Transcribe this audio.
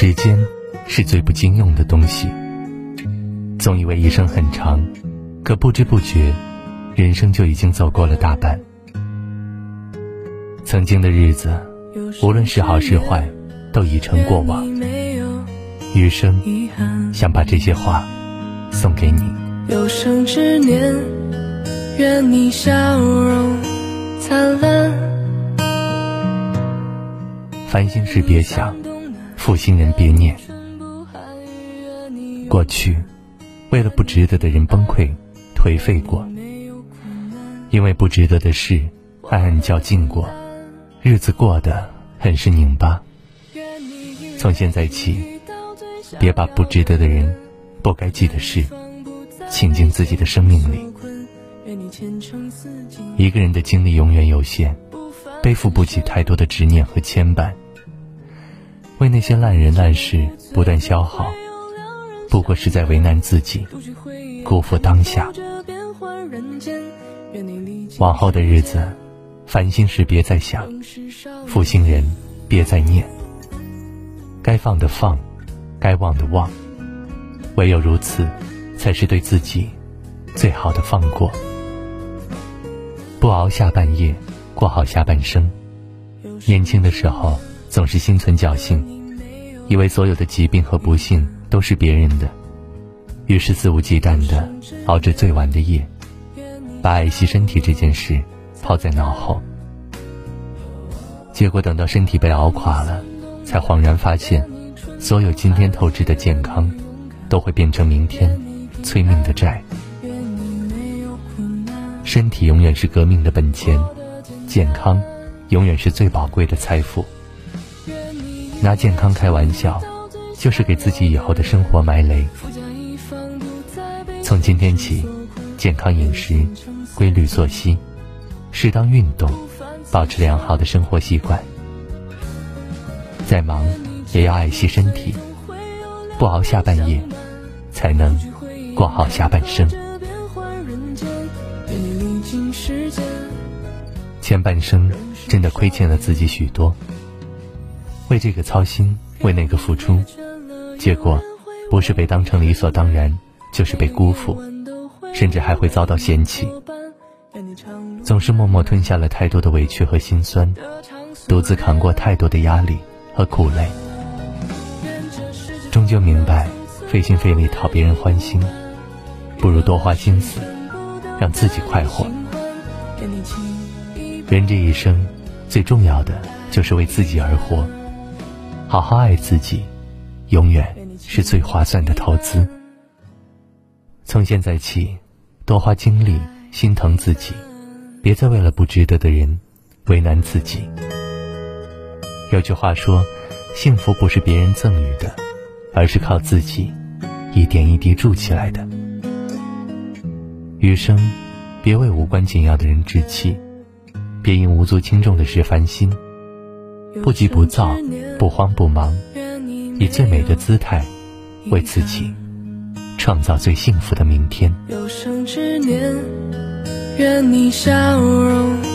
时间是最不经用的东西。总以为一生很长，可不知不觉，人生就已经走过了大半。曾经的日子，无论是好是坏，都已成过往。余生，想把这些话送给你。有生之年，愿你笑容灿烂。烦心事别想，负心人别念。过去，为了不值得的人崩溃、颓废过；因为不值得的事，暗暗较劲过，日子过得很是拧巴。从现在起，别把不值得的人、不该记的事，请进自己的生命里。一个人的精力永远有限。背负不起太多的执念和牵绊，为那些烂人烂事不断消耗，不过是在为难自己，辜负当下。往后的日子，烦心事别再想，负心人别再念。该放的放，该忘的忘，唯有如此，才是对自己最好的放过。不熬下半夜。过好下半生。年轻的时候总是心存侥幸，以为所有的疾病和不幸都是别人的，于是肆无忌惮地熬着最晚的夜，把爱惜身体这件事抛在脑后。结果等到身体被熬垮了，才恍然发现，所有今天透支的健康，都会变成明天催命的债。身体永远是革命的本钱。健康，永远是最宝贵的财富。拿健康开玩笑，就是给自己以后的生活埋雷。从今天起，健康饮食，规律作息，适当运动，保持良好的生活习惯。再忙，也要爱惜身体，不熬下半夜，才能过好下半生。前半生真的亏欠了自己许多，为这个操心，为那个付出，结果不是被当成理所当然，就是被辜负，甚至还会遭到嫌弃。总是默默吞下了太多的委屈和心酸，独自扛过太多的压力和苦累，终究明白，费心费力讨别人欢心，不如多花心思，让自己快活。人这一生，最重要的就是为自己而活。好好爱自己，永远是最划算的投资。从现在起，多花精力心疼自己，别再为了不值得的人为难自己。有句话说，幸福不是别人赠予的，而是靠自己一点一滴筑起来的。余生，别为无关紧要的人置气。别因无足轻重的事烦心，不急不躁，不慌不忙，以最美的姿态为自己创造最幸福的明天。有生之年，愿你笑容。